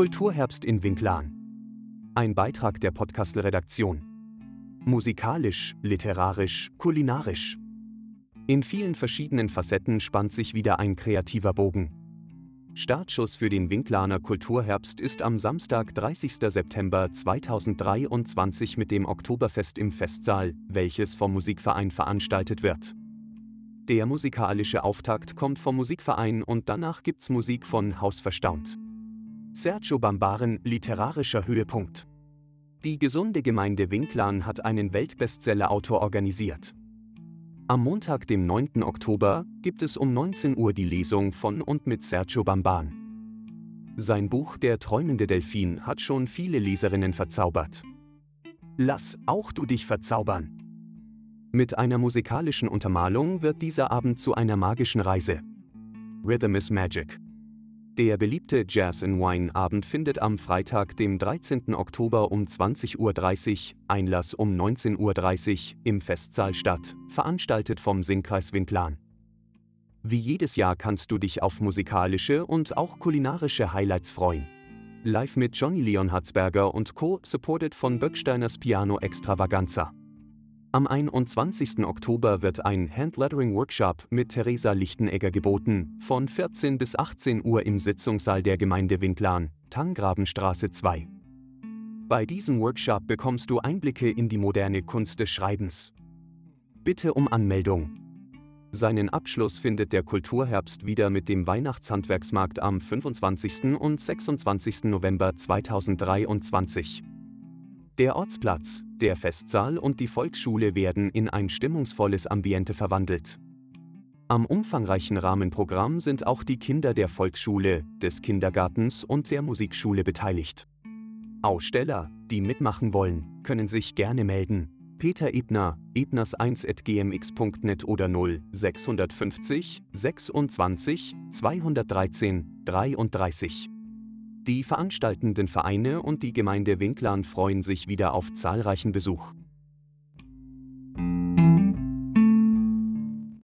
Kulturherbst in Winklan. Ein Beitrag der Podcastle-Redaktion. Musikalisch, literarisch, kulinarisch. In vielen verschiedenen Facetten spannt sich wieder ein kreativer Bogen. Startschuss für den Winklaner Kulturherbst ist am Samstag, 30. September 2023 mit dem Oktoberfest im Festsaal, welches vom Musikverein veranstaltet wird. Der musikalische Auftakt kommt vom Musikverein und danach gibt's Musik von Haus Verstaunt. Sergio Bambaren, literarischer Höhepunkt. Die gesunde Gemeinde Winklan hat einen Weltbestseller-Autor organisiert. Am Montag, dem 9. Oktober, gibt es um 19 Uhr die Lesung von und mit Sergio Bamban. Sein Buch Der träumende Delfin hat schon viele Leserinnen verzaubert. Lass auch du dich verzaubern. Mit einer musikalischen Untermalung wird dieser Abend zu einer magischen Reise. Rhythm is Magic. Der beliebte Jazz in Wine Abend findet am Freitag, dem 13. Oktober um 20.30 Uhr, Einlass um 19.30 Uhr im Festsaal statt, veranstaltet vom Singkreis Winklan. Wie jedes Jahr kannst du dich auf musikalische und auch kulinarische Highlights freuen. Live mit Johnny Leon Hatzberger und Co., supported von Böcksteiners Piano Extravaganza. Am 21. Oktober wird ein Handlettering-Workshop mit Theresa Lichtenegger geboten, von 14 bis 18 Uhr im Sitzungssaal der Gemeinde Winklan, Tangrabenstraße 2. Bei diesem Workshop bekommst du Einblicke in die moderne Kunst des Schreibens. Bitte um Anmeldung. Seinen Abschluss findet der Kulturherbst wieder mit dem Weihnachtshandwerksmarkt am 25. und 26. November 2023. Der Ortsplatz, der Festsaal und die Volksschule werden in ein stimmungsvolles Ambiente verwandelt. Am umfangreichen Rahmenprogramm sind auch die Kinder der Volksschule, des Kindergartens und der Musikschule beteiligt. Aussteller, die mitmachen wollen, können sich gerne melden. Peter Ebner, ebners1.gmx.net oder 0 650 26 213 33. Die veranstaltenden Vereine und die Gemeinde Winklan freuen sich wieder auf zahlreichen Besuch.